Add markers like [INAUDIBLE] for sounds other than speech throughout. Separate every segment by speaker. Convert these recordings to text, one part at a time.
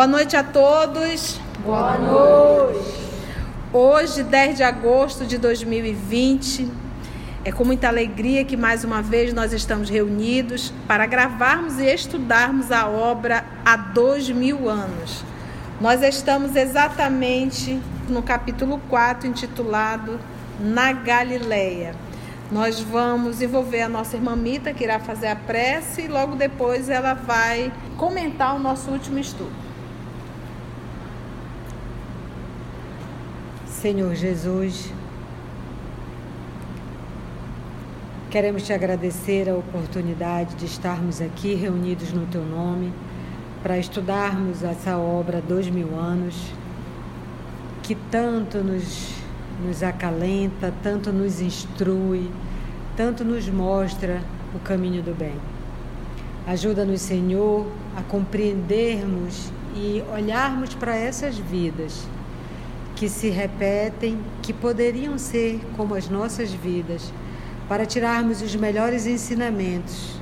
Speaker 1: Boa noite a todos.
Speaker 2: Boa noite.
Speaker 1: Hoje, 10 de agosto de 2020, é com muita alegria que mais uma vez nós estamos reunidos para gravarmos e estudarmos a obra há dois mil anos. Nós estamos exatamente no capítulo 4, intitulado Na Galileia. Nós vamos envolver a nossa irmã Mita, que irá fazer a prece, e logo depois ela vai comentar o nosso último estudo.
Speaker 3: Senhor Jesus, queremos te agradecer a oportunidade de estarmos aqui reunidos no teu nome para estudarmos essa obra há dois mil anos, que tanto nos nos acalenta, tanto nos instrui, tanto nos mostra o caminho do bem. Ajuda-nos, Senhor, a compreendermos e olharmos para essas vidas que se repetem, que poderiam ser como as nossas vidas, para tirarmos os melhores ensinamentos,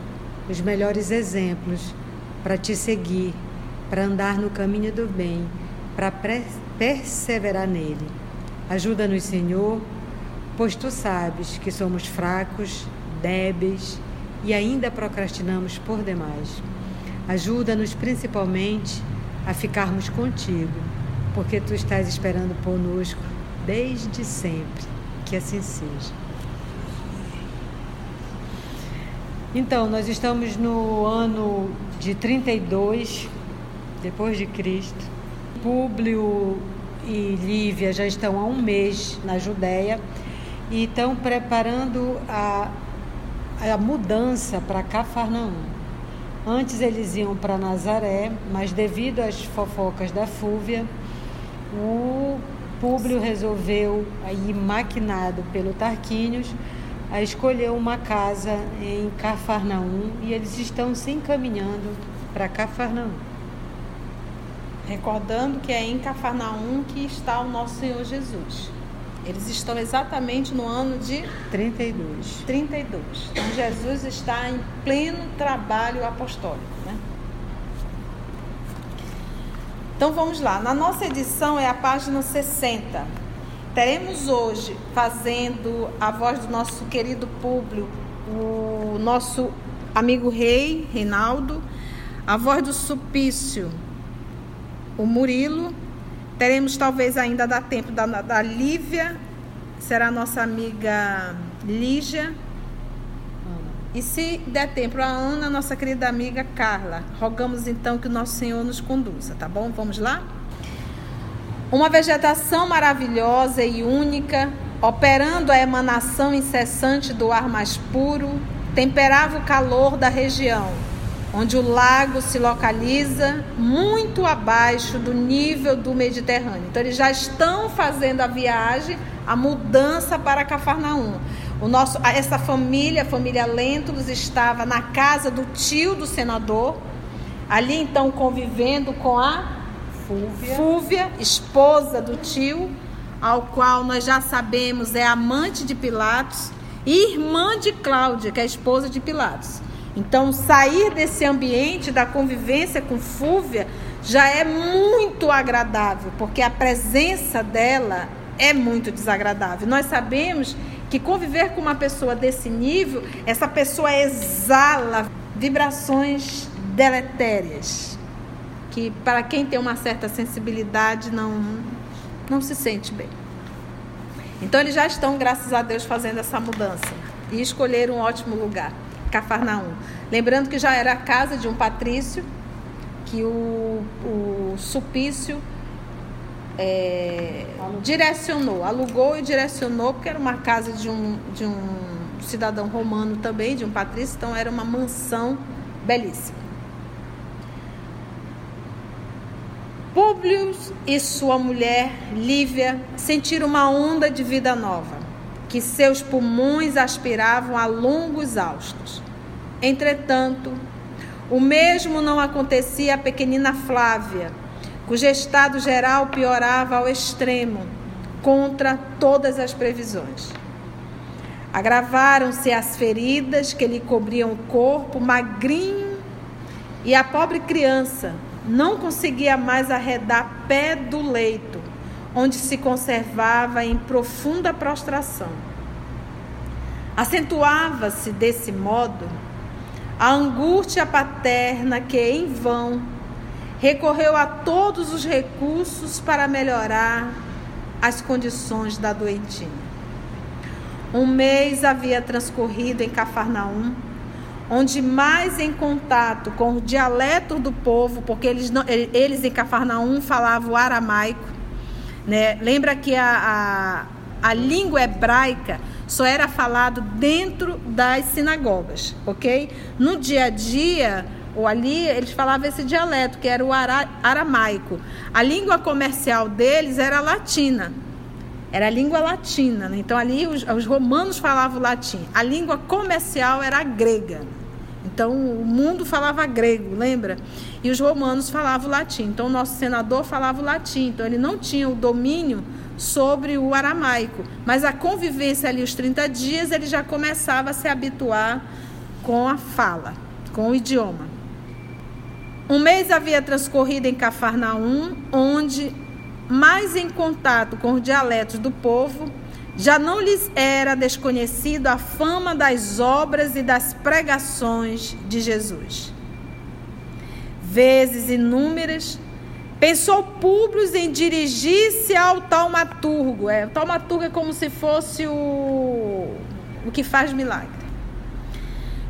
Speaker 3: os melhores exemplos para te seguir, para andar no caminho do bem, para perseverar nele. Ajuda-nos, Senhor, pois tu sabes que somos fracos, débeis e ainda procrastinamos por demais. Ajuda-nos principalmente a ficarmos contigo, porque tu estás esperando conosco desde sempre. Que assim seja. Então, nós estamos no ano de 32 depois de Cristo. Públio e Lívia já estão há um mês na Judéia e estão preparando a, a mudança para Cafarnaum. Antes eles iam para Nazaré, mas devido às fofocas da Fúvia, o Públio resolveu, aí maquinado pelo Tarquínios, a escolher uma casa em Cafarnaum e eles estão se encaminhando para Cafarnaum.
Speaker 1: Recordando que é em Cafarnaum que está o nosso Senhor Jesus. Eles estão exatamente no ano de
Speaker 3: 32.
Speaker 1: 32. Então Jesus está em pleno trabalho apostólico, né? Então vamos lá. Na nossa edição é a página 60. Teremos hoje fazendo a voz do nosso querido público, o nosso amigo rei Reinaldo, a voz do Supício, o Murilo. Teremos talvez ainda dá tempo da, da Lívia, será nossa amiga Lígia. E se der tempo, a Ana, nossa querida amiga Carla. Rogamos então que o nosso Senhor nos conduza, tá bom? Vamos lá? Uma vegetação maravilhosa e única, operando a emanação incessante do ar mais puro, temperava o calor da região onde o lago se localiza muito abaixo do nível do Mediterrâneo. Então eles já estão fazendo a viagem, a mudança para Cafarnaum. O nosso, essa família, a família Lentulus, estava na casa do tio do senador, ali então convivendo com a Fúvia, Fúvia esposa do tio, ao qual nós já sabemos é amante de Pilatos, e irmã de Cláudia, que é a esposa de Pilatos. Então, sair desse ambiente da convivência com Fúvia já é muito agradável, porque a presença dela é muito desagradável. Nós sabemos que conviver com uma pessoa desse nível, essa pessoa exala vibrações deletérias, que para quem tem uma certa sensibilidade não não se sente bem. Então eles já estão, graças a Deus, fazendo essa mudança e escolheram um ótimo lugar. Cafarnaum. Lembrando que já era a casa de um patrício, que o, o Supício é, direcionou, alugou e direcionou, porque era uma casa de um, de um cidadão romano também, de um patrício, então era uma mansão belíssima. Públio e sua mulher, Lívia, sentiram uma onda de vida nova que seus pulmões aspiravam a longos haustos. Entretanto, o mesmo não acontecia à pequenina Flávia, cujo estado geral piorava ao extremo, contra todas as previsões. Agravaram-se as feridas que lhe cobriam o corpo magrinho e a pobre criança, não conseguia mais arredar pé do leito, onde se conservava em profunda prostração. Acentuava-se desse modo a angústia paterna que, em vão, recorreu a todos os recursos para melhorar as condições da doentinha. Um mês havia transcorrido em Cafarnaum, onde mais em contato com o dialeto do povo, porque eles, não, eles em Cafarnaum falavam aramaico. Né? Lembra que a, a, a língua hebraica só era falado dentro das sinagogas, ok? No dia a dia, ou ali, eles falavam esse dialeto, que era o ara, aramaico. A língua comercial deles era latina. Era a língua latina. Né? Então, ali, os, os romanos falavam latim. A língua comercial era grega. Então, o mundo falava grego, lembra? E os romanos falavam latim. Então, o nosso senador falava latim. Então, ele não tinha o domínio sobre o aramaico. Mas a convivência ali, os 30 dias, ele já começava a se habituar com a fala, com o idioma. Um mês havia transcorrido em Cafarnaum, onde, mais em contato com os dialetos do povo, já não lhes era desconhecido a fama das obras e das pregações de Jesus. Vezes inúmeras, pensou Públio em dirigir-se ao taumaturgo. É, o taumaturgo é como se fosse o, o que faz milagre.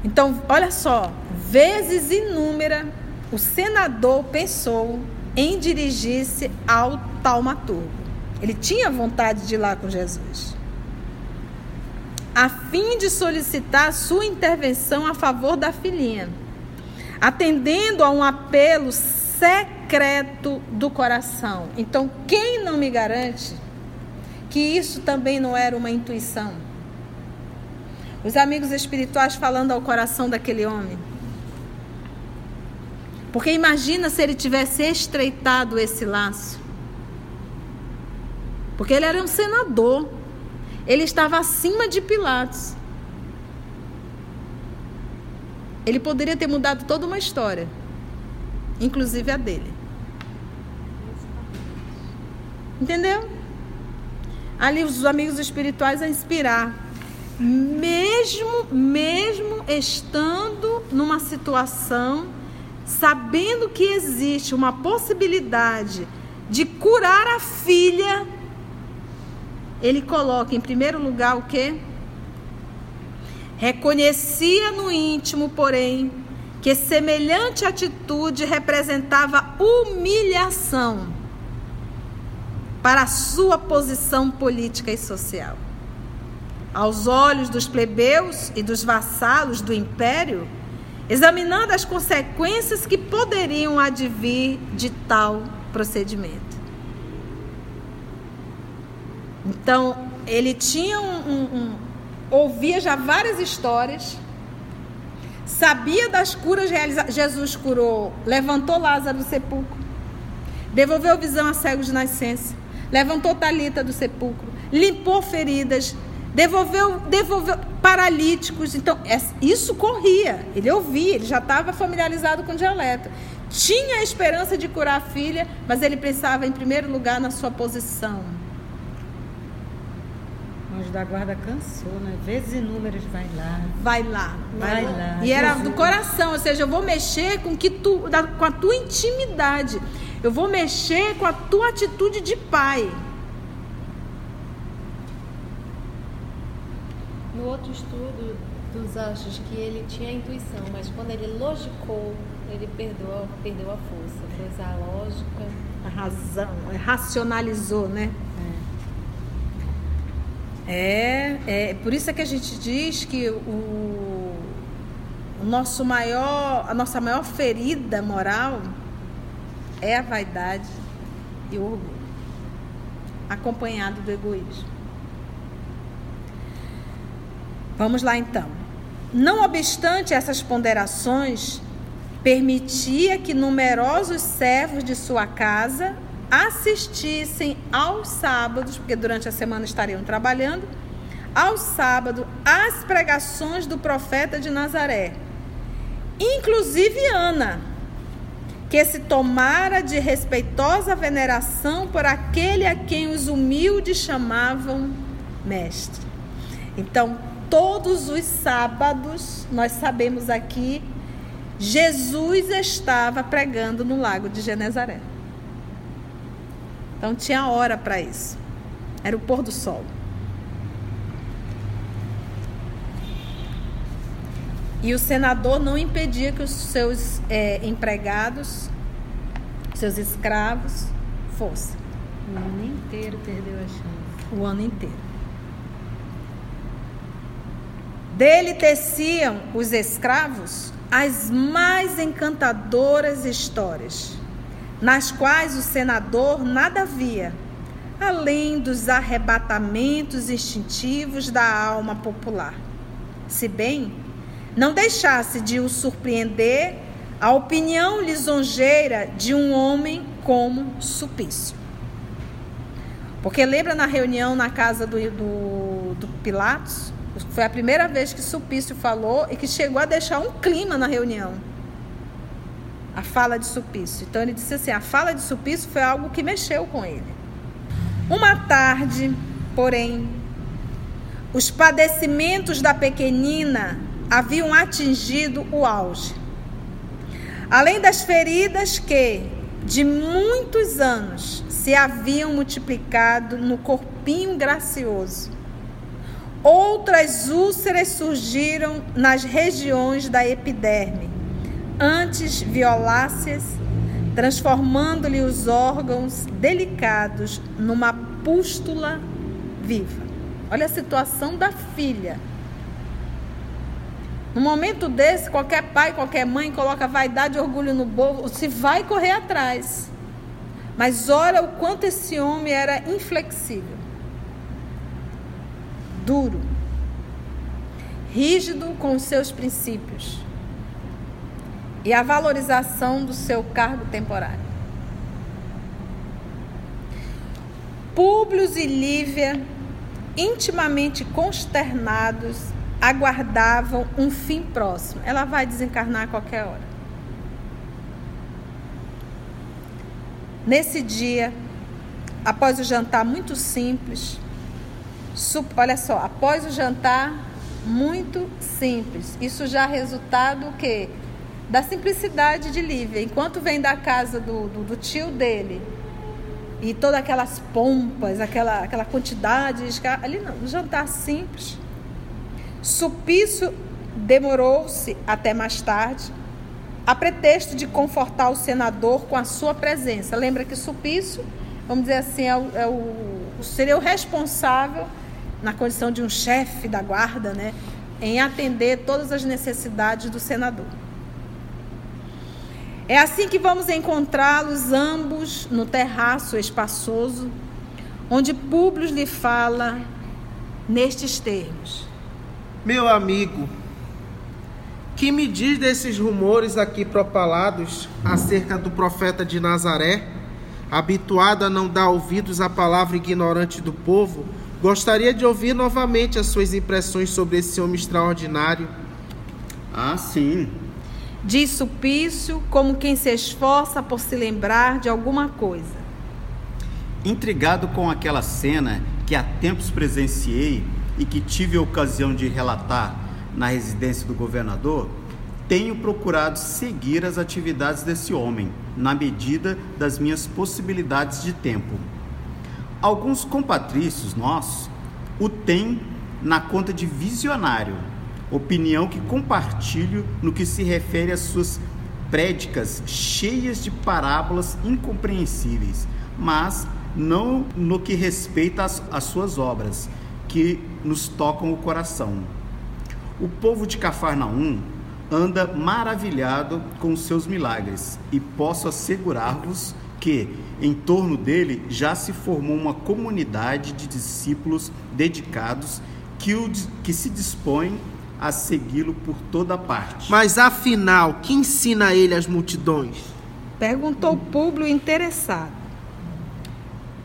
Speaker 1: Então, olha só, vezes inúmeras, o senador pensou em dirigir-se ao taumaturgo. Ele tinha vontade de ir lá com Jesus a fim de solicitar sua intervenção a favor da filhinha, atendendo a um apelo secreto do coração. Então, quem não me garante que isso também não era uma intuição? Os amigos espirituais falando ao coração daquele homem. Porque imagina se ele tivesse estreitado esse laço. Porque ele era um senador. Ele estava acima de Pilatos. Ele poderia ter mudado toda uma história, inclusive a dele. Entendeu? Ali os amigos espirituais a inspirar. Mesmo, mesmo estando numa situação, sabendo que existe uma possibilidade de curar a filha ele coloca em primeiro lugar o quê? Reconhecia no íntimo, porém, que semelhante atitude representava humilhação para a sua posição política e social. Aos olhos dos plebeus e dos vassalos do império, examinando as consequências que poderiam advir de tal procedimento. Então, ele tinha um, um, um, ouvia já várias histórias, sabia das curas realizadas. Jesus curou, levantou Lázaro do sepulcro, devolveu visão a cegos de nascença, levantou Talita do sepulcro, limpou feridas, devolveu, devolveu paralíticos. Então, isso corria. Ele ouvia, ele já estava familiarizado com o dialeto. Tinha a esperança de curar a filha, mas ele pensava em primeiro lugar na sua posição
Speaker 3: anjo da guarda cansou, né? Vezes inúmeras vai lá.
Speaker 1: Vai lá.
Speaker 3: Vai, vai lá.
Speaker 1: lá. E era do coração, ou seja, eu vou mexer com, que tu, com a tua intimidade. Eu vou mexer com a tua atitude de pai.
Speaker 2: No outro estudo dos anjos que ele tinha a intuição, mas quando ele logicou, ele perdeu, perdeu a força. Usar a lógica.
Speaker 1: A razão, racionalizou, né? É, é por isso é que a gente diz que o, o nosso maior, a nossa maior ferida moral é a vaidade e o orgulho, acompanhado do egoísmo. Vamos lá então. Não obstante essas ponderações, permitia que numerosos servos de sua casa assistissem aos sábados, porque durante a semana estariam trabalhando, ao sábado, as pregações do profeta de Nazaré. Inclusive Ana, que se tomara de respeitosa veneração por aquele a quem os humildes chamavam mestre. Então, todos os sábados, nós sabemos aqui, Jesus estava pregando no lago de Genezaré. Então tinha hora para isso. Era o pôr do sol. E o senador não impedia que os seus é, empregados, seus escravos, fossem.
Speaker 3: O ano inteiro perdeu a chance.
Speaker 1: O ano inteiro. Dele teciam os escravos as mais encantadoras histórias, nas quais o senador nada via, além dos arrebatamentos instintivos da alma popular. Se bem não deixasse de o surpreender a opinião lisonjeira de um homem como Supício. Porque lembra na reunião na casa do, do, do Pilatos? Foi a primeira vez que Supício falou e que chegou a deixar um clima na reunião. A fala de Supício. Então ele disse assim: a fala de Supício foi algo que mexeu com ele. Uma tarde, porém, os padecimentos da pequenina haviam atingido o auge. Além das feridas que, de muitos anos, se haviam multiplicado no corpinho gracioso, outras úlceras surgiram nas regiões da epiderme, antes violáceas, transformando-lhe os órgãos delicados numa pústula viva. Olha a situação da filha no momento desse, qualquer pai, qualquer mãe coloca vaidade e orgulho no bolso, se vai correr atrás. Mas olha o quanto esse homem era inflexível, duro, rígido com seus princípios e a valorização do seu cargo temporário. Públio e Lívia, intimamente consternados, aguardavam um fim próximo. Ela vai desencarnar a qualquer hora. Nesse dia, após o jantar muito simples, olha só, após o jantar muito simples, isso já resultado o quê? Da simplicidade de Lívia. Enquanto vem da casa do, do, do tio dele, e todas aquelas pompas, aquela, aquela quantidade de ali não, um jantar simples Supício demorou-se até mais tarde, a pretexto de confortar o senador com a sua presença. Lembra que Supício, vamos dizer assim, é o, é o, seria o responsável, na condição de um chefe da guarda, né, em atender todas as necessidades do senador. É assim que vamos encontrá-los ambos no terraço espaçoso, onde Públio lhe fala nestes termos.
Speaker 4: Meu amigo, que me diz desses rumores aqui propalados acerca do profeta de Nazaré? Habituado a não dar ouvidos à palavra ignorante do povo, gostaria de ouvir novamente as suas impressões sobre esse homem extraordinário.
Speaker 5: Ah, sim.
Speaker 1: Diz Supício como quem se esforça por se lembrar de alguma coisa.
Speaker 5: Intrigado com aquela cena que há tempos presenciei, e que tive a ocasião de relatar na residência do governador, tenho procurado seguir as atividades desse homem, na medida das minhas possibilidades de tempo. Alguns compatrícios nossos o têm na conta de visionário, opinião que compartilho no que se refere às suas prédicas cheias de parábolas incompreensíveis, mas não no que respeita às, às suas obras, que nos tocam o coração. O povo de Cafarnaum anda maravilhado com seus milagres e posso assegurar-vos que em torno dele já se formou uma comunidade de discípulos dedicados que, o, que se dispõem a segui-lo por toda parte.
Speaker 4: Mas afinal, que ensina ele às multidões?
Speaker 1: Perguntou Públio interessado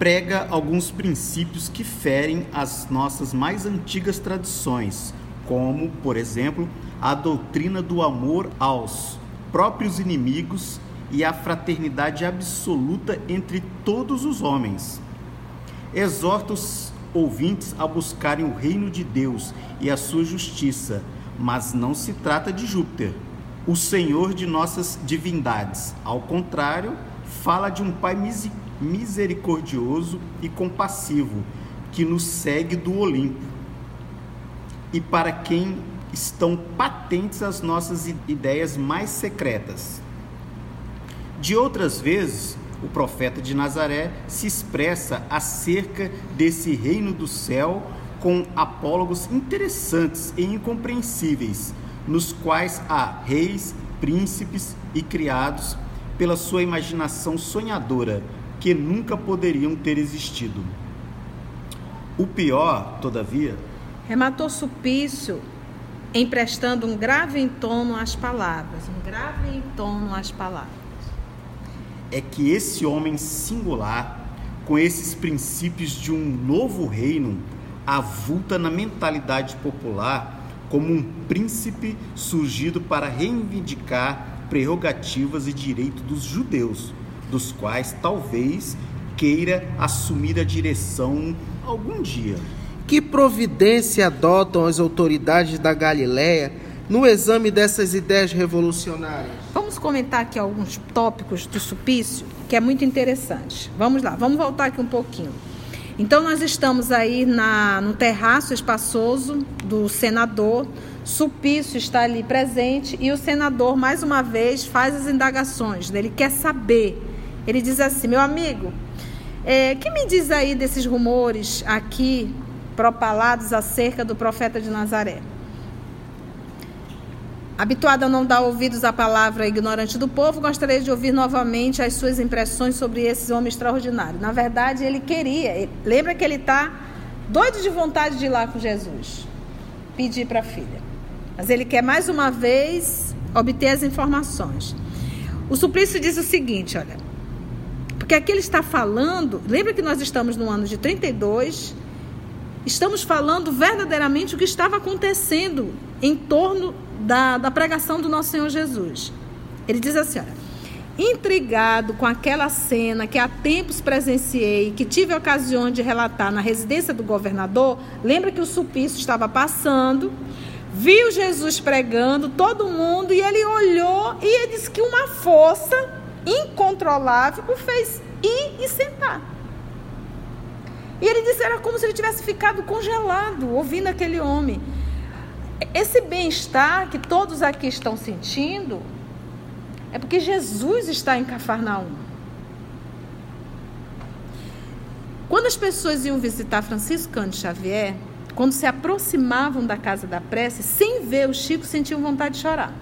Speaker 5: prega alguns princípios que ferem as nossas mais antigas tradições, como, por exemplo, a doutrina do amor aos próprios inimigos e a fraternidade absoluta entre todos os homens. Exorta os ouvintes a buscarem o reino de Deus e a sua justiça, mas não se trata de Júpiter, o Senhor de nossas divindades. Ao contrário, fala de um Pai misericordioso e compassivo que nos segue do Olimpo e para quem estão patentes as nossas ideias mais secretas. De outras vezes, o profeta de Nazaré se expressa acerca desse reino do céu com apólogos interessantes e incompreensíveis, nos quais há reis, príncipes e criados pela sua imaginação sonhadora, que nunca poderiam ter existido. O pior, todavia,
Speaker 1: rematou Supício emprestando um grave entono às palavras, um grave entono às palavras.
Speaker 5: É que esse homem singular, com esses princípios de um novo reino, avulta na mentalidade popular como um príncipe surgido para reivindicar prerrogativas e direitos dos judeus, dos quais talvez queira assumir a direção algum dia.
Speaker 4: Que providência adotam as autoridades da Galiléia no exame dessas ideias revolucionárias?
Speaker 1: Vamos comentar aqui alguns tópicos do supício que é muito interessante. Vamos lá, vamos voltar aqui um pouquinho. Então nós estamos aí na, no terraço espaçoso do senador. Supício está ali presente e o senador mais uma vez faz as indagações. Ele quer saber. Ele diz assim, meu amigo, é, que me diz aí desses rumores aqui propalados acerca do profeta de Nazaré. Habituado a não dar ouvidos à palavra ignorante do povo, gostaria de ouvir novamente as suas impressões sobre esse homem extraordinário. Na verdade, ele queria, lembra que ele está doido de vontade de ir lá com Jesus, pedir para a filha. Mas ele quer mais uma vez obter as informações. O Suplício diz o seguinte: olha, porque aqui ele está falando, lembra que nós estamos no ano de 32, estamos falando verdadeiramente o que estava acontecendo em torno da, da pregação do nosso Senhor Jesus. Ele diz assim: olha, intrigado com aquela cena que há tempos presenciei, que tive a ocasião de relatar na residência do governador, lembra que o supício estava passando, viu Jesus pregando, todo mundo, e ele olhou e ele disse que uma força incontrolável o fez ir e sentar. E ele disse era como se ele tivesse ficado congelado ouvindo aquele homem. Esse bem-estar que todos aqui estão sentindo é porque Jesus está em Cafarnaum. Quando as pessoas iam visitar Francisco Cândido Xavier, quando se aproximavam da casa da prece, sem ver o Chico, sentiam vontade de chorar.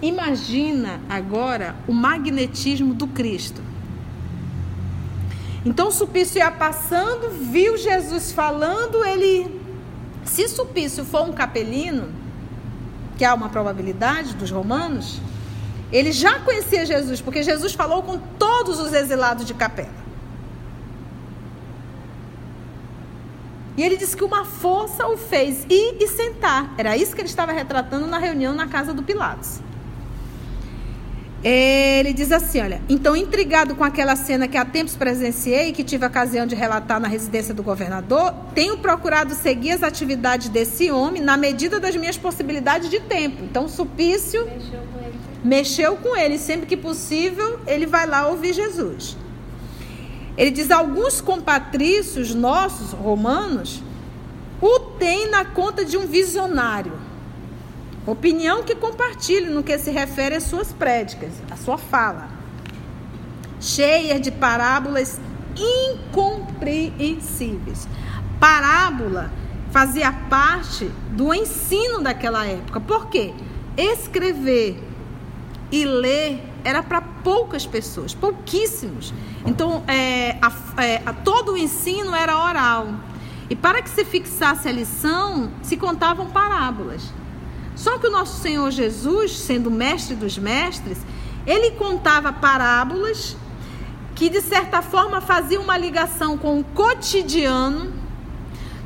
Speaker 1: Imagina agora o magnetismo do Cristo. Então Supício ia passando, viu Jesus falando, ele. Se Supício for um capelino, que há uma probabilidade dos romanos, ele já conhecia Jesus, porque Jesus falou com todos os exilados de Capela. E ele disse que uma força o fez ir e sentar. Era isso que ele estava retratando na reunião na casa do Pilatos. Ele diz assim: olha, então intrigado com aquela cena que há tempos presenciei e que tive a ocasião de relatar na residência do governador, tenho procurado seguir as atividades desse homem na medida das minhas possibilidades de tempo. Então, Supício mexeu com ele, mexeu com ele. sempre que possível, ele vai lá ouvir Jesus. Ele diz: alguns compatrícios nossos, romanos, o têm na conta de um visionário Opinião que compartilhe no que se refere às suas prédicas, à sua fala, cheia de parábolas incompreensíveis. Parábola fazia parte do ensino daquela época. Por quê? Escrever e ler era para poucas pessoas, pouquíssimos. Então, é, a, é, a, todo o ensino era oral. E para que se fixasse a lição, se contavam parábolas. Só que o nosso Senhor Jesus, sendo mestre dos mestres, ele contava parábolas que de certa forma faziam uma ligação com o cotidiano,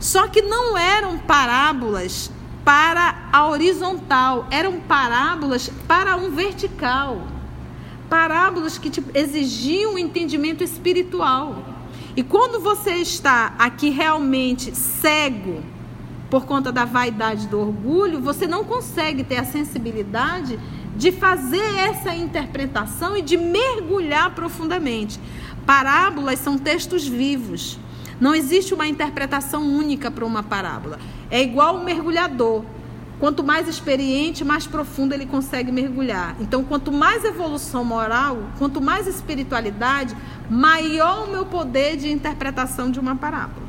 Speaker 1: só que não eram parábolas para a horizontal, eram parábolas para um vertical. Parábolas que tipo, exigiam um entendimento espiritual. E quando você está aqui realmente cego por conta da vaidade do orgulho, você não consegue ter a sensibilidade de fazer essa interpretação e de mergulhar profundamente. Parábolas são textos vivos. Não existe uma interpretação única para uma parábola. É igual um mergulhador. Quanto mais experiente, mais profundo ele consegue mergulhar. Então, quanto mais evolução moral, quanto mais espiritualidade, maior o meu poder de interpretação de uma parábola.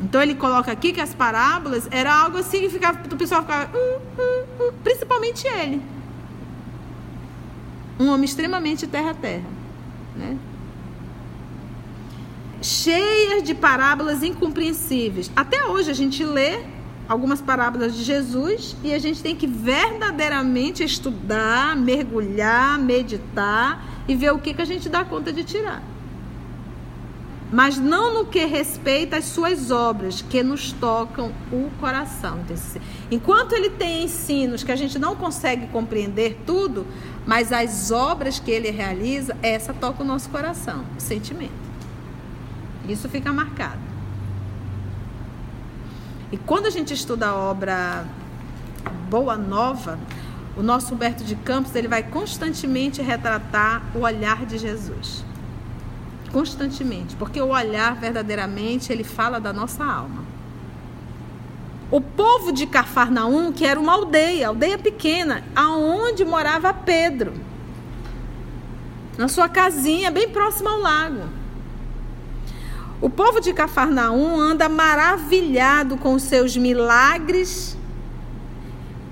Speaker 1: Então ele coloca aqui que as parábolas era algo assim que ficava, o pessoal ficava, uh, uh, uh, principalmente ele. Um homem extremamente terra-terra. Né? Cheias de parábolas incompreensíveis. Até hoje a gente lê algumas parábolas de Jesus e a gente tem que verdadeiramente estudar, mergulhar, meditar e ver o que, que a gente dá conta de tirar. Mas não no que respeita às suas obras, que nos tocam o coração. Enquanto ele tem ensinos que a gente não consegue compreender tudo, mas as obras que ele realiza, essa toca o nosso coração, o sentimento. Isso fica marcado. E quando a gente estuda a obra Boa Nova, o nosso Humberto de Campos ele vai constantemente retratar o olhar de Jesus. Constantemente, porque o olhar verdadeiramente ele fala da nossa alma. O povo de Cafarnaum, que era uma aldeia, aldeia pequena, aonde morava Pedro. Na sua casinha, bem próximo ao lago. O povo de Cafarnaum anda maravilhado com os seus milagres.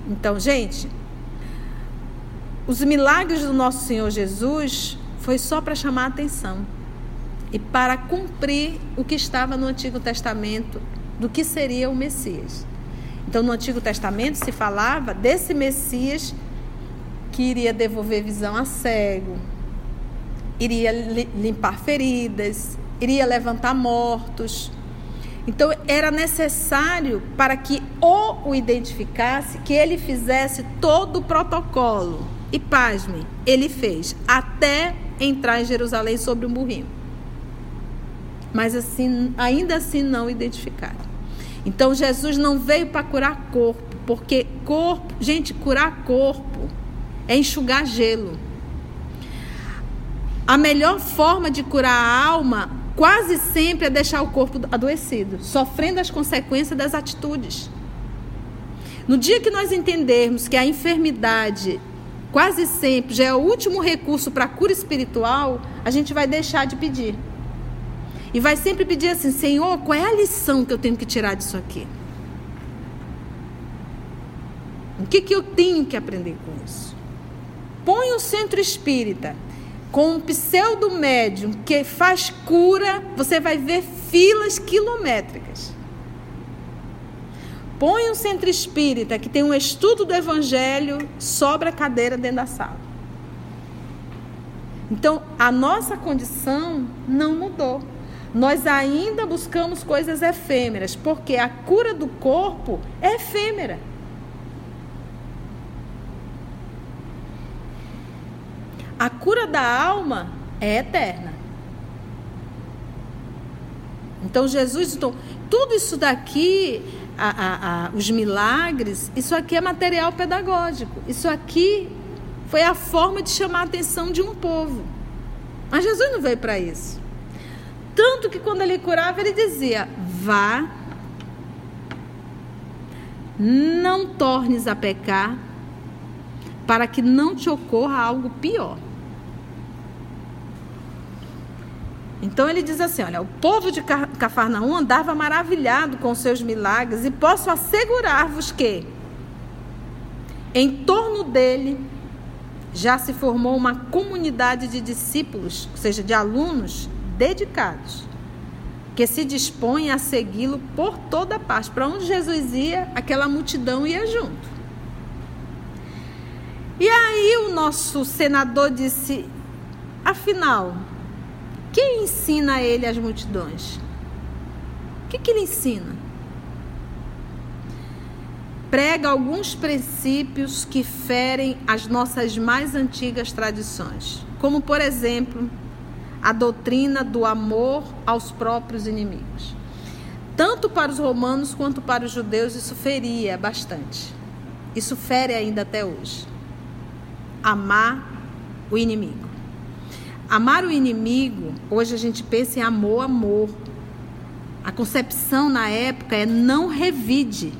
Speaker 1: Então, gente, os milagres do nosso Senhor Jesus foi só para chamar a atenção e para cumprir o que estava no Antigo Testamento do que seria o Messias. Então, no Antigo Testamento se falava desse Messias que iria devolver visão a cego, iria limpar feridas, iria levantar mortos. Então, era necessário para que o o identificasse, que ele fizesse todo o protocolo. E pasme, ele fez até entrar em Jerusalém sobre um burrinho. Mas assim, ainda assim não identificaram. Então Jesus não veio para curar corpo, porque corpo, gente, curar corpo é enxugar gelo. A melhor forma de curar a alma quase sempre é deixar o corpo adoecido, sofrendo as consequências das atitudes. No dia que nós entendermos que a enfermidade quase sempre já é o último recurso para a cura espiritual, a gente vai deixar de pedir. E vai sempre pedir assim: Senhor, qual é a lição que eu tenho que tirar disso aqui? O que, que eu tenho que aprender com isso? Põe o centro espírita com um pseudo médium que faz cura, você vai ver filas quilométricas. Põe um centro espírita que tem um estudo do evangelho, sobra cadeira dentro da sala. Então, a nossa condição não mudou nós ainda buscamos coisas efêmeras, porque a cura do corpo é efêmera. A cura da alma é eterna. Então Jesus, então, tudo isso daqui, a, a, a, os milagres, isso aqui é material pedagógico. Isso aqui foi a forma de chamar a atenção de um povo. Mas Jesus não veio para isso. Tanto que quando ele curava, ele dizia: Vá, não tornes a pecar, para que não te ocorra algo pior. Então ele diz assim: Olha, o povo de Cafarnaum andava maravilhado com seus milagres, e posso assegurar-vos que, em torno dele, já se formou uma comunidade de discípulos, ou seja, de alunos dedicados, que se dispõem a segui-lo por toda parte. Para onde Jesus ia, aquela multidão ia junto. E aí o nosso senador disse: afinal, quem ensina a ele as multidões? O que, que ele ensina? prega alguns princípios que ferem as nossas mais antigas tradições, como, por exemplo, a doutrina do amor aos próprios inimigos. Tanto para os romanos quanto para os judeus, isso feria bastante. Isso fere ainda até hoje. Amar o inimigo. Amar o inimigo, hoje a gente pensa em amor, amor. A concepção na época é não revide.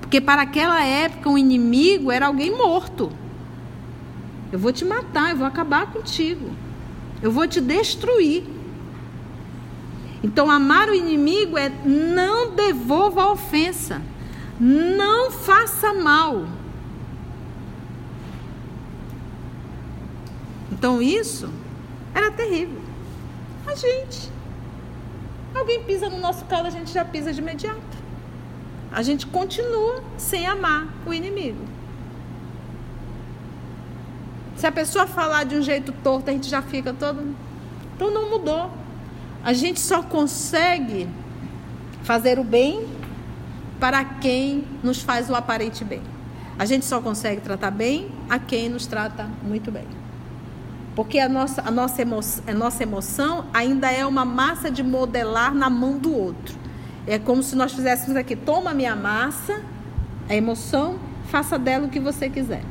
Speaker 1: Porque para aquela época o inimigo era alguém morto. Eu vou te matar, eu vou acabar contigo. Eu vou te destruir. Então, amar o inimigo é não devolva a ofensa. Não faça mal. Então, isso era terrível. A gente. Alguém pisa no nosso calo, a gente já pisa de imediato. A gente continua sem amar o inimigo. Se a pessoa falar de um jeito torto, a gente já fica todo. Então não mudou. A gente só consegue fazer o bem para quem nos faz o aparente bem. A gente só consegue tratar bem a quem nos trata muito bem. Porque a nossa, a nossa, emoção, a nossa emoção ainda é uma massa de modelar na mão do outro. É como se nós fizéssemos aqui: toma minha massa, a emoção, faça dela o que você quiser.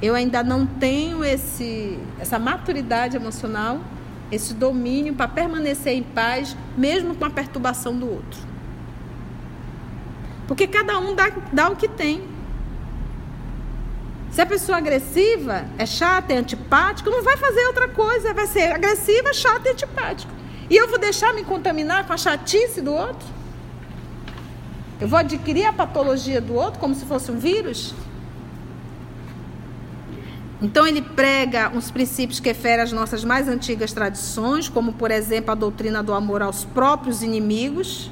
Speaker 1: Eu ainda não tenho esse, essa maturidade emocional, esse domínio para permanecer em paz, mesmo com a perturbação do outro. Porque cada um dá, dá o que tem. Se a pessoa agressiva é chata, é antipática, não vai fazer outra coisa, vai ser agressiva, chata e antipática. E eu vou deixar me contaminar com a chatice do outro? Eu vou adquirir a patologia do outro como se fosse um vírus? Então ele prega uns princípios que ferem as nossas mais antigas tradições, como por exemplo a doutrina do amor aos próprios inimigos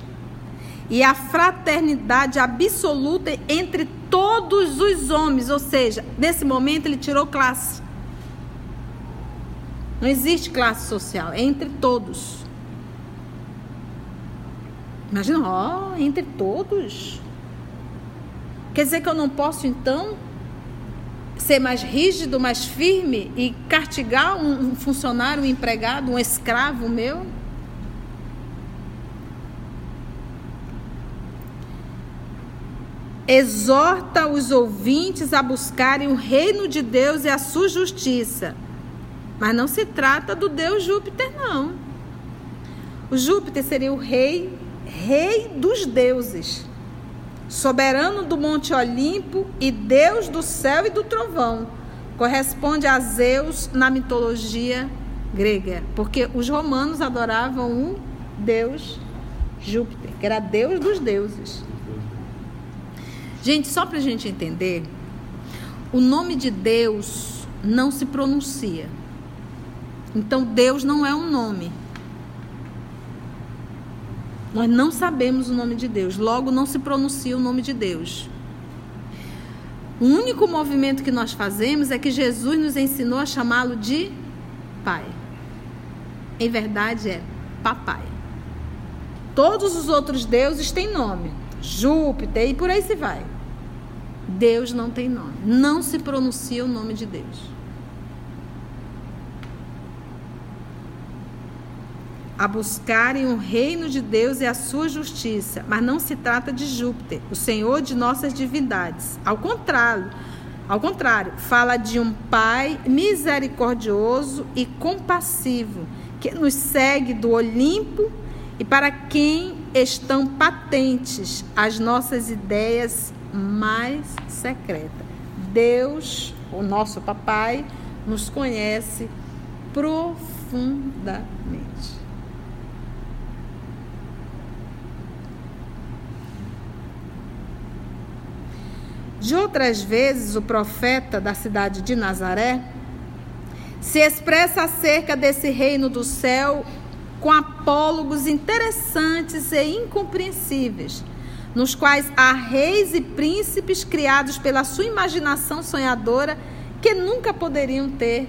Speaker 1: e a fraternidade absoluta entre todos os homens, ou seja, nesse momento ele tirou classe. Não existe classe social, é entre todos. Imagina, ó, entre todos. Quer dizer que eu não posso então ser mais rígido, mais firme e castigar um, funcionário, um empregado, um escravo meu? exorta os ouvintes a buscarem o reino de Deus e a sua justiça. Mas não se trata do Deus Júpiter, não. O Júpiter seria o rei, rei dos deuses, soberano do Monte Olimpo e Deus do céu e do trovão. Corresponde a Zeus na mitologia grega, porque os romanos adoravam o Deus Júpiter, que era Deus dos deuses. Gente, só para a gente entender, o nome de Deus não se pronuncia. Então, Deus não é um nome. Nós não sabemos o nome de Deus, logo não se pronuncia o nome de Deus. O único movimento que nós fazemos é que Jesus nos ensinou a chamá-lo de Pai. Em verdade é Papai. Todos os outros deuses têm nome, Júpiter e por aí se vai. Deus não tem nome. Não se pronuncia o nome de Deus. A buscarem o reino de Deus e a sua justiça, mas não se trata de Júpiter, o Senhor de nossas divindades. Ao contrário, ao contrário, fala de um Pai misericordioso e compassivo, que nos segue do Olimpo e para quem estão patentes as nossas ideias mais secreta. Deus, o nosso papai, nos conhece profundamente. De outras vezes, o profeta da cidade de Nazaré se expressa acerca desse reino do céu com apólogos interessantes e incompreensíveis nos quais há reis e príncipes criados pela sua imaginação sonhadora que nunca poderiam ter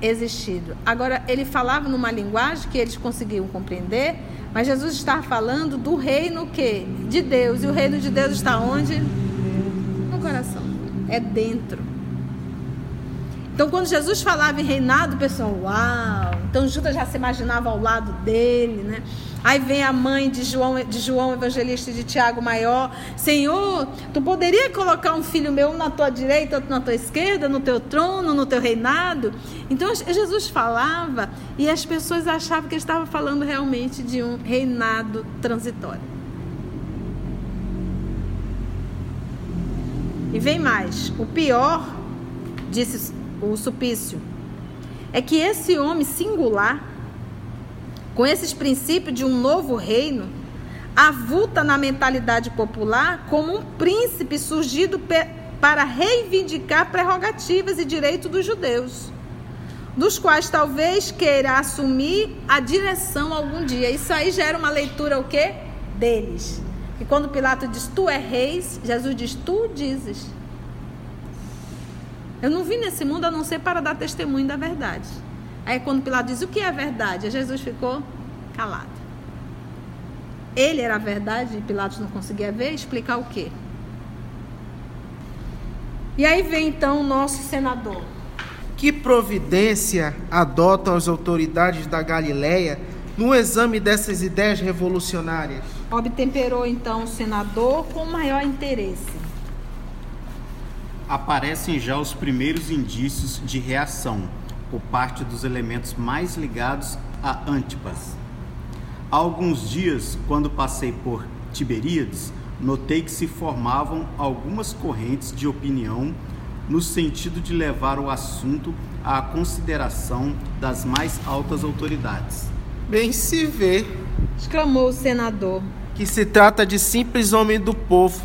Speaker 1: existido. Agora, ele falava numa linguagem que eles conseguiam compreender, mas Jesus está falando do reino que de Deus. E o reino de Deus está onde? Coração. É dentro. Então, quando Jesus falava em reinado, o pessoal, uau! Então Judas já se imaginava ao lado dele, né? Aí vem a mãe de João, de João Evangelista e de Tiago Maior. Senhor, tu poderia colocar um filho meu na tua direita, outro na tua esquerda, no teu trono, no teu reinado? Então Jesus falava e as pessoas achavam que ele estava falando realmente de um reinado transitório. E vem mais. O pior, disse o Supício, é que esse homem singular com esses princípios de um novo reino, avulta na mentalidade popular como um príncipe surgido para reivindicar prerrogativas e direitos dos judeus, dos quais talvez queira assumir a direção algum dia. Isso aí gera uma leitura o quê? Deles. E quando Pilato diz tu é reis, Jesus diz tu dizes. Eu não vim nesse mundo a não ser para dar testemunho da verdade. Aí quando Pilato diz o que é verdade, Jesus ficou calado. Ele era a verdade e Pilatos não conseguia ver, explicar o quê? E aí vem então o nosso senador.
Speaker 4: Que providência adotam as autoridades da Galileia no exame dessas ideias revolucionárias?
Speaker 1: Obtemperou então o senador com maior interesse.
Speaker 5: Aparecem já os primeiros indícios de reação por parte dos elementos mais ligados a Antipas. Há alguns dias, quando passei por Tiberíades, notei que se formavam algumas correntes de opinião no sentido de levar o assunto à consideração das mais altas autoridades.
Speaker 4: Bem se vê,
Speaker 1: exclamou o senador,
Speaker 4: que se trata de simples homem do povo,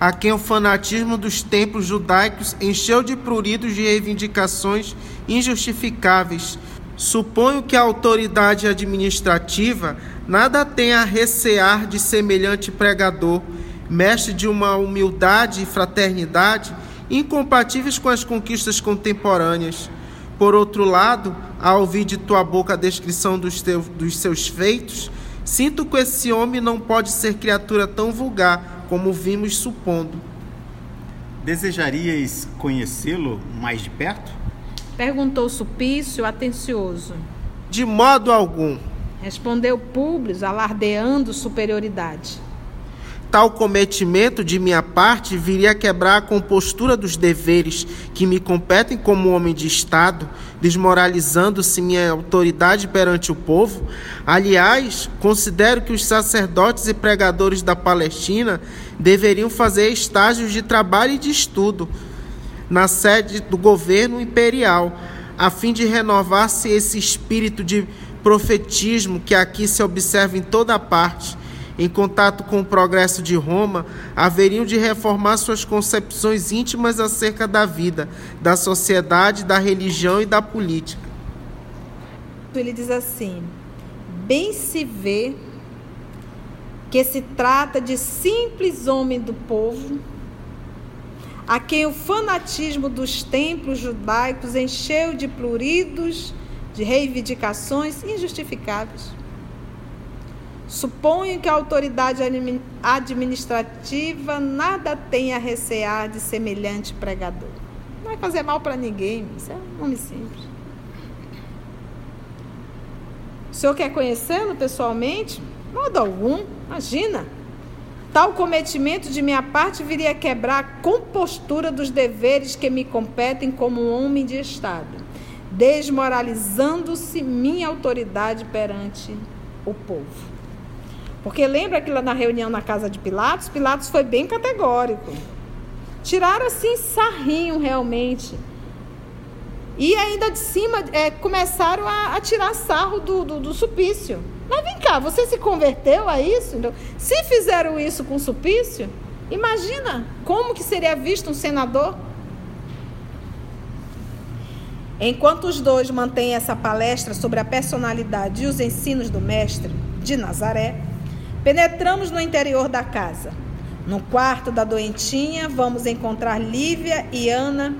Speaker 4: a quem o fanatismo dos templos judaicos encheu de pruridos de reivindicações injustificáveis. Suponho que a autoridade administrativa nada tem a recear de semelhante pregador, mestre de uma humildade e fraternidade incompatíveis com as conquistas contemporâneas. Por outro lado, ao ouvir de tua boca a descrição dos, teus, dos seus feitos, sinto que esse homem não pode ser criatura tão vulgar como vimos supondo.
Speaker 5: Desejarias conhecê-lo mais de perto?
Speaker 1: Perguntou Supício, atencioso.
Speaker 4: De modo algum.
Speaker 1: Respondeu Públio, alardeando superioridade.
Speaker 4: Tal cometimento de minha parte viria a quebrar a compostura dos deveres que me competem como homem de Estado, desmoralizando-se minha autoridade perante o povo. Aliás, considero que os sacerdotes e pregadores da Palestina deveriam fazer estágios de trabalho e de estudo na sede do governo imperial, a fim de renovar-se esse espírito de profetismo que aqui se observa em toda parte. Em contato com o progresso de Roma, haveriam de reformar suas concepções íntimas acerca da vida, da sociedade, da religião e da política.
Speaker 1: Ele diz assim: bem se vê que se trata de simples homem do povo a quem o fanatismo dos templos judaicos encheu de pluridos, de reivindicações injustificáveis. Suponho que a autoridade administrativa nada tenha a recear de semelhante pregador. Não vai fazer mal para ninguém, isso é um nome simples. O senhor quer conhecê-lo pessoalmente? Modo algum, imagina. Tal cometimento de minha parte viria a quebrar a compostura dos deveres que me competem como homem de Estado, desmoralizando-se minha autoridade perante o povo. Porque lembra que lá na reunião na casa de Pilatos, Pilatos foi bem categórico. Tiraram assim sarrinho realmente. E ainda de cima é, começaram a, a, tirar sarro do, do, do supício. Mas vem cá, você se converteu a isso? Se fizeram isso com Supício, imagina como que seria visto um senador? Enquanto os dois mantêm essa palestra sobre a personalidade e os ensinos do mestre de Nazaré, penetramos no interior da casa. No quarto da doentinha, vamos encontrar Lívia e Ana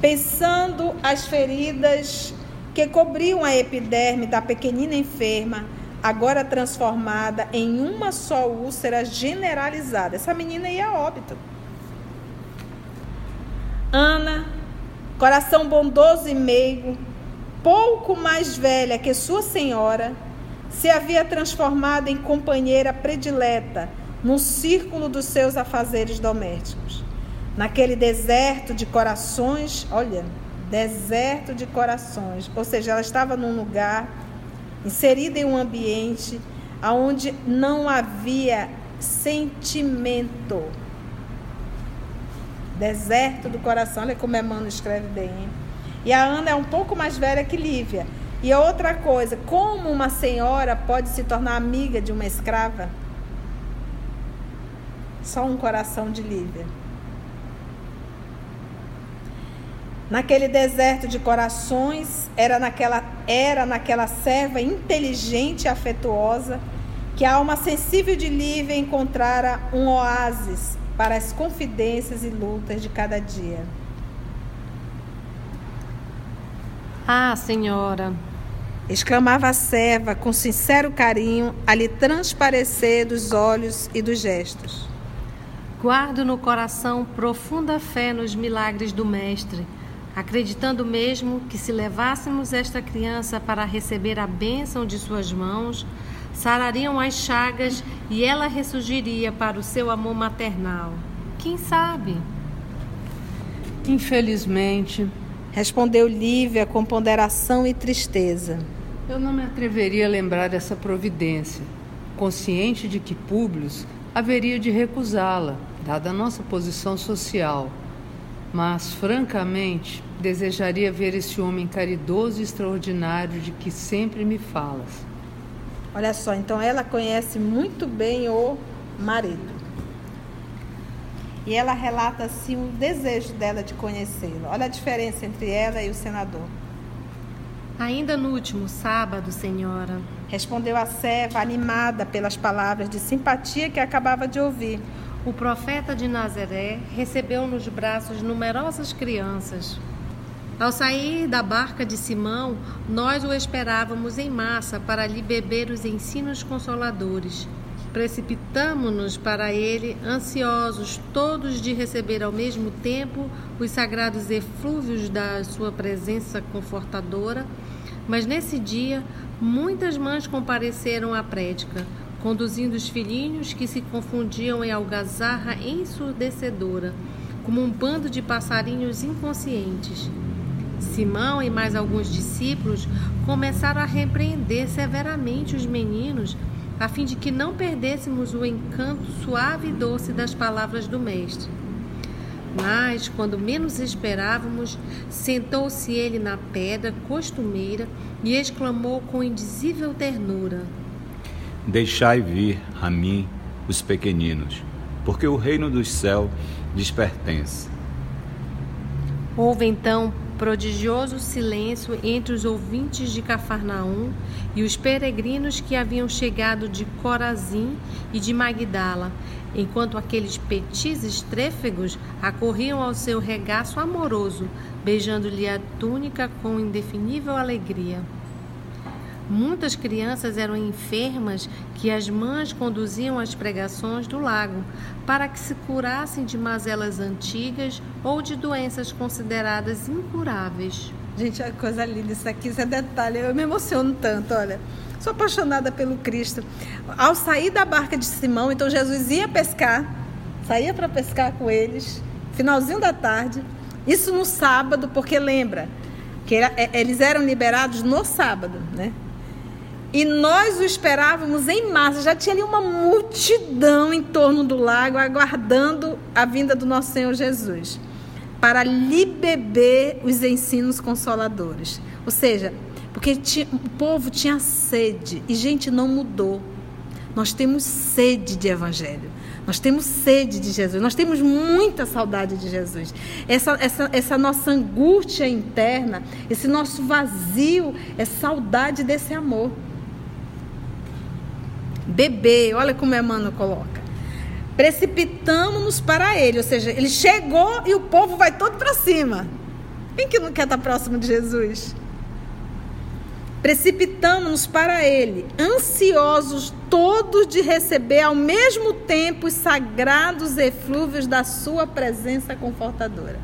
Speaker 1: pensando as feridas que cobriam a epiderme da pequenina enferma, agora transformada em uma só úlcera generalizada. Essa menina ia a óbito. Ana, coração bondoso e meigo, pouco mais velha que sua senhora, se havia transformado em companheira predileta no círculo dos seus afazeres domésticos. Naquele deserto de corações, olha, deserto de corações, ou seja, ela estava num lugar inserida em um ambiente onde não havia sentimento. Deserto do coração, olha como Emmanuel escreve bem. Hein? E a Ana é um pouco mais velha que Lívia. E outra coisa, como uma senhora pode se tornar amiga de uma escrava? Só um coração de Lívia. Naquele deserto de corações, era naquela, era naquela serva inteligente e afetuosa que a alma sensível de Lívia encontrara um oásis para as confidências e lutas de cada dia.
Speaker 2: Ah, senhora!
Speaker 1: Exclamava a serva com sincero carinho a lhe transparecer dos olhos e dos gestos.
Speaker 2: Guardo no coração profunda fé nos milagres do Mestre acreditando mesmo que se levássemos esta criança para receber a bênção de suas mãos, sarariam as chagas e ela ressurgiria para o seu amor maternal. Quem sabe?
Speaker 3: Infelizmente,
Speaker 1: respondeu Lívia com ponderação e tristeza.
Speaker 3: Eu não me atreveria a lembrar essa providência, consciente de que Públio haveria de recusá-la, dada a nossa posição social. Mas, francamente, desejaria ver esse homem caridoso e extraordinário de que sempre me falas.
Speaker 1: Olha só, então ela conhece muito bem o marido. E ela relata assim o desejo dela de conhecê-lo. Olha a diferença entre ela e o senador.
Speaker 2: Ainda no último sábado, senhora,
Speaker 1: respondeu a serva, animada pelas palavras de simpatia que acabava de ouvir.
Speaker 2: O profeta de Nazaré recebeu nos braços numerosas crianças. Ao sair da barca de Simão, nós o esperávamos em massa para lhe beber os ensinos consoladores. Precipitamo-nos para ele, ansiosos todos de receber ao mesmo tempo os sagrados eflúvios da sua presença confortadora. Mas nesse dia, muitas mães compareceram à prédica conduzindo os filhinhos que se confundiam em algazarra ensurdecedora, como um bando de passarinhos inconscientes. Simão e mais alguns discípulos começaram a repreender severamente os meninos, a fim de que não perdêssemos o encanto suave e doce das palavras do Mestre. Mas, quando menos esperávamos, sentou-se ele na pedra costumeira e exclamou com indizível ternura:
Speaker 6: Deixai vir a mim os pequeninos, porque o reino dos céus lhes pertence.
Speaker 2: Houve então prodigioso silêncio entre os ouvintes de Cafarnaum e os peregrinos que haviam chegado de Corazim e de Magdala, enquanto aqueles petizes trêfegos acorriam ao seu regaço amoroso, beijando-lhe a túnica com indefinível alegria. Muitas crianças eram enfermas que as mães conduziam às pregações do lago para que se curassem de mazelas antigas ou de doenças consideradas incuráveis.
Speaker 1: Gente, é coisa linda isso aqui, isso é detalhe. Eu me emociono tanto, olha. Sou apaixonada pelo Cristo. Ao sair da barca de Simão, então Jesus ia pescar, saía para pescar com eles, finalzinho da tarde. Isso no sábado, porque lembra que é, eles eram liberados no sábado, né? E nós o esperávamos em massa. Já tinha ali uma multidão em torno do lago, aguardando a vinda do nosso Senhor Jesus, para lhe beber os ensinos consoladores. Ou seja, porque tinha, o povo tinha sede e gente não mudou. Nós temos sede de evangelho. Nós temos sede de Jesus. Nós temos muita saudade de Jesus. Essa, essa, essa nossa angústia interna, esse nosso vazio, é saudade desse amor beber. Olha como Emmanuel coloca. Precipitamos-nos para ele, ou seja, ele chegou e o povo vai todo para cima. Quem que não quer estar próximo de Jesus? Precipitamos-nos para ele, ansiosos todos de receber ao mesmo tempo os sagrados eflúvios da sua presença confortadora.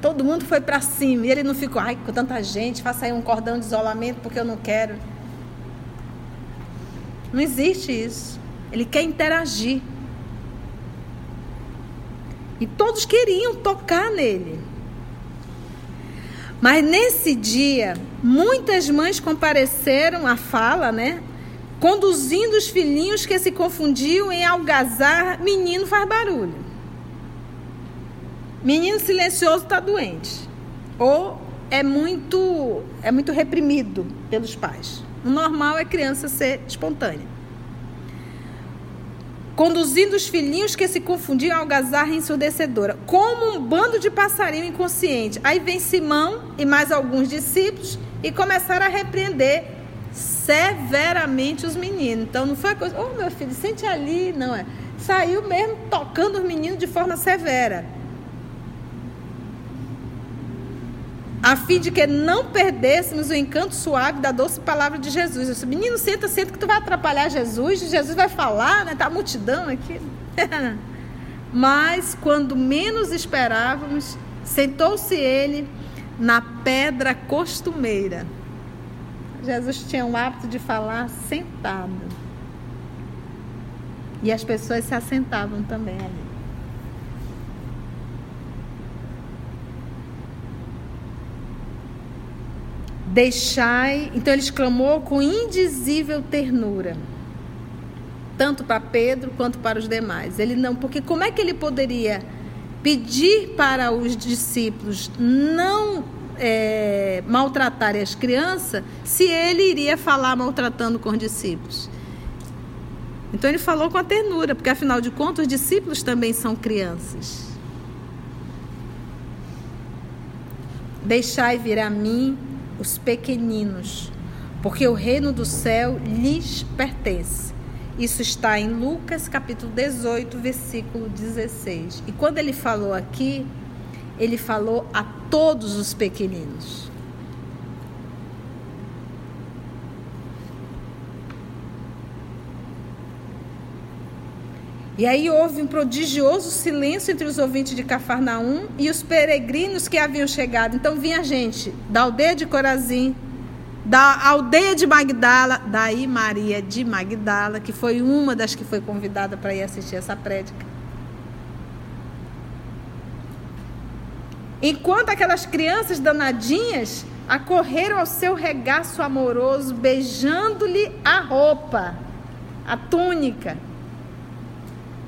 Speaker 1: Todo mundo foi para cima e ele não ficou, ai, com tanta gente, faça aí um cordão de isolamento porque eu não quero. Não existe isso. Ele quer interagir. E todos queriam tocar nele. Mas nesse dia, muitas mães compareceram à fala, né? Conduzindo os filhinhos que se confundiam em algazar, menino faz barulho. Menino silencioso está doente. Ou é muito, é muito reprimido pelos pais. O normal é criança ser espontânea conduzindo os filhinhos que se confundiam algazarra ensurdecedora, como um bando de passarinho inconsciente. Aí vem Simão e mais alguns discípulos e começaram a repreender severamente os meninos. Então não foi coisa, oh meu filho, sente ali, não é. Saiu mesmo tocando os meninos de forma severa. A fim de que não perdêssemos o encanto suave da doce palavra de Jesus. Eu disse, menino, senta, senta que tu vai atrapalhar Jesus, Jesus vai falar, né? Tá a multidão aqui. [LAUGHS] Mas quando menos esperávamos, sentou-se ele na pedra costumeira. Jesus tinha o hábito de falar sentado. E as pessoas se assentavam também ali. Deixai. Então ele exclamou com indizível ternura, tanto para Pedro quanto para os demais. Ele não, porque como é que ele poderia pedir para os discípulos não é, maltratarem as crianças se ele iria falar maltratando com os discípulos? Então ele falou com a ternura, porque afinal de contas os discípulos também são crianças. Deixai vir a mim os pequeninos, porque o reino do céu lhes pertence. Isso está em Lucas capítulo 18, versículo 16. E quando ele falou aqui, ele falou a todos os pequeninos. E aí houve um prodigioso silêncio entre os ouvintes de Cafarnaum e os peregrinos que haviam chegado. Então vinha gente da aldeia de Corazim, da aldeia de Magdala, daí Maria de Magdala, que foi uma das que foi convidada para ir assistir essa prédica. Enquanto aquelas crianças danadinhas acorreram ao seu regaço amoroso, beijando-lhe a roupa, a túnica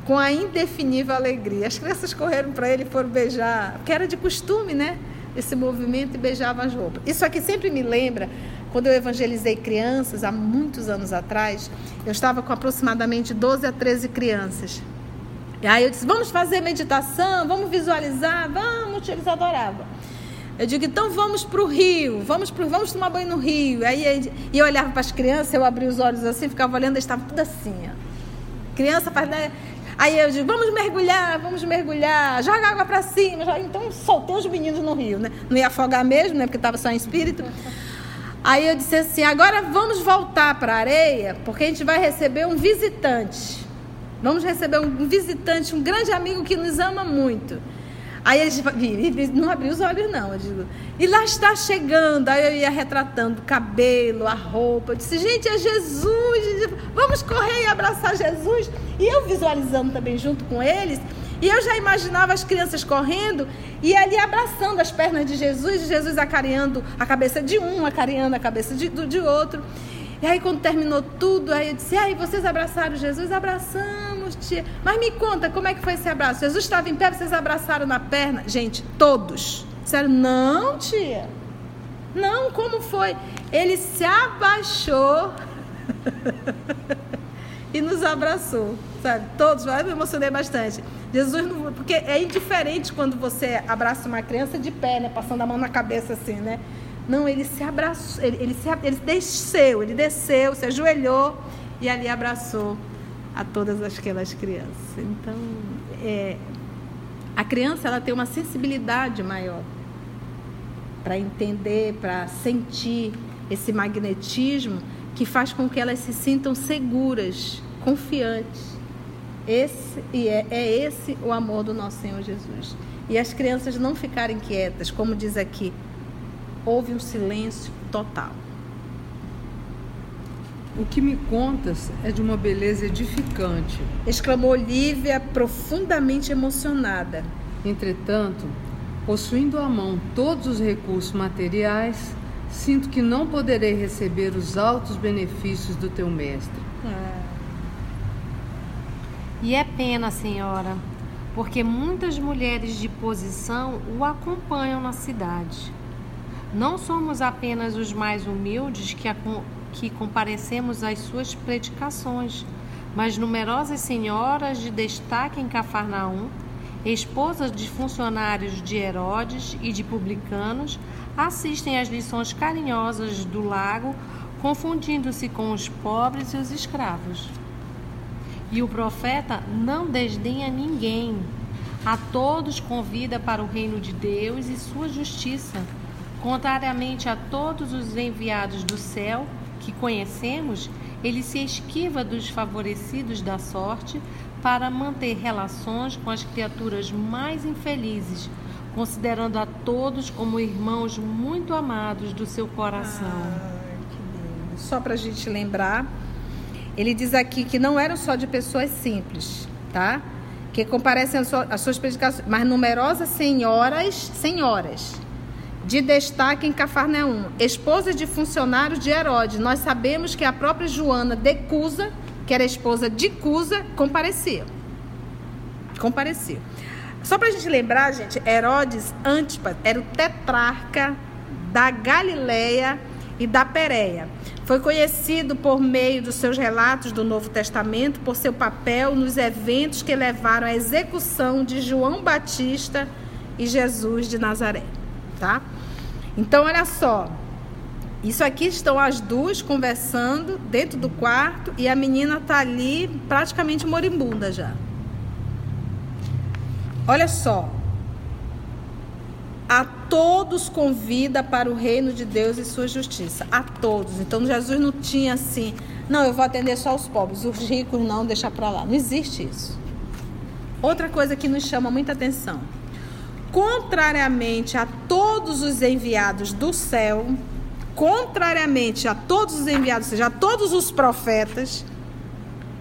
Speaker 1: com a indefinível alegria. As crianças correram para ele e foram beijar, porque era de costume, né? Esse movimento e beijavam as roupas. Isso aqui sempre me lembra quando eu evangelizei crianças, há muitos anos atrás, eu estava com aproximadamente 12 a 13 crianças. E aí eu disse: vamos fazer meditação, vamos visualizar, vamos, eles adoravam. Eu digo, então vamos para o rio, vamos, pro, vamos tomar banho no rio. Aí, e eu olhava para as crianças, eu abria os olhos assim, ficava olhando, eles estavam tudo assim. Ó. Criança faz. Né? Aí eu digo, vamos mergulhar, vamos mergulhar, joga água para cima. Então soltei os meninos no rio, né? Não ia afogar mesmo, né? Porque estava só em espírito. Aí eu disse assim, agora vamos voltar para a areia, porque a gente vai receber um visitante. Vamos receber um visitante, um grande amigo que nos ama muito. Aí eles não abriu os olhos, não. Eu digo, e lá está chegando. Aí eu ia retratando o cabelo, a roupa. Eu disse, gente, é Jesus. Vamos correr e abraçar Jesus. E eu visualizando também junto com eles. E eu já imaginava as crianças correndo e ali abraçando as pernas de Jesus, e Jesus acarinhando a cabeça de um, acarinhando a cabeça de, de outro. E aí, quando terminou tudo, aí eu disse: aí, vocês abraçaram Jesus? Abraçamos, tia. Mas me conta, como é que foi esse abraço? Jesus estava em pé, vocês abraçaram na perna? Gente, todos. Disseram: não, tia. Não, como foi? Ele se abaixou [LAUGHS] e nos abraçou, sabe? Todos, eu me emocionei bastante. Jesus, não, porque é indiferente quando você abraça uma criança de pé, né? Passando a mão na cabeça assim, né? Não, ele se abraçou, ele, ele, se, ele desceu, ele desceu, se ajoelhou e ali abraçou a todas aquelas crianças. Então, é, a criança ela tem uma sensibilidade maior. para entender, para sentir esse magnetismo que faz com que elas se sintam seguras, confiantes. Esse e é, é esse o amor do nosso Senhor Jesus. E as crianças não ficarem quietas, como diz aqui, houve um silêncio total.
Speaker 7: O que me contas é de uma beleza edificante.
Speaker 1: Exclamou Lívia, profundamente emocionada.
Speaker 7: Entretanto, possuindo à mão todos os recursos materiais, sinto que não poderei receber os altos benefícios do teu mestre.
Speaker 2: É. E é pena, senhora, porque muitas mulheres de posição o acompanham na cidade. Não somos apenas os mais humildes que, que comparecemos às suas predicações, mas numerosas senhoras de destaque em Cafarnaum, esposas de funcionários de Herodes e de publicanos, assistem às lições carinhosas do lago, confundindo-se com os pobres e os escravos. E o profeta não desdenha ninguém, a todos convida para o reino de Deus e sua justiça. Contrariamente a todos os enviados do céu que conhecemos, ele se esquiva dos favorecidos da sorte para manter relações com as criaturas mais infelizes considerando a todos como irmãos muito amados do seu coração. Ah,
Speaker 1: só para a gente lembrar, ele diz aqui que não eram só de pessoas simples, tá? Que comparecem às suas predicações, mas numerosas senhoras, senhoras, de destaque em Cafarnaum, esposa de funcionários de Herodes. Nós sabemos que a própria Joana de Cusa, que era esposa de Cusa, compareceu. Compareceu. Só para a gente lembrar, gente, Herodes Antipas era o tetrarca da Galileia e da Pérea. Foi conhecido por meio dos seus relatos do Novo Testamento por seu papel nos eventos que levaram à execução de João Batista e Jesus de Nazaré, tá? Então, olha só. Isso aqui estão as duas conversando dentro do quarto e a menina tá ali praticamente moribunda já. Olha só. A todos convida para o reino de Deus e sua justiça. A todos. Então Jesus não tinha assim, não, eu vou atender só os pobres, os ricos não, deixa para lá. Não existe isso. Outra coisa que nos chama muita atenção. Contrariamente a todos os enviados do céu, contrariamente a todos os enviados, ou seja, a todos os profetas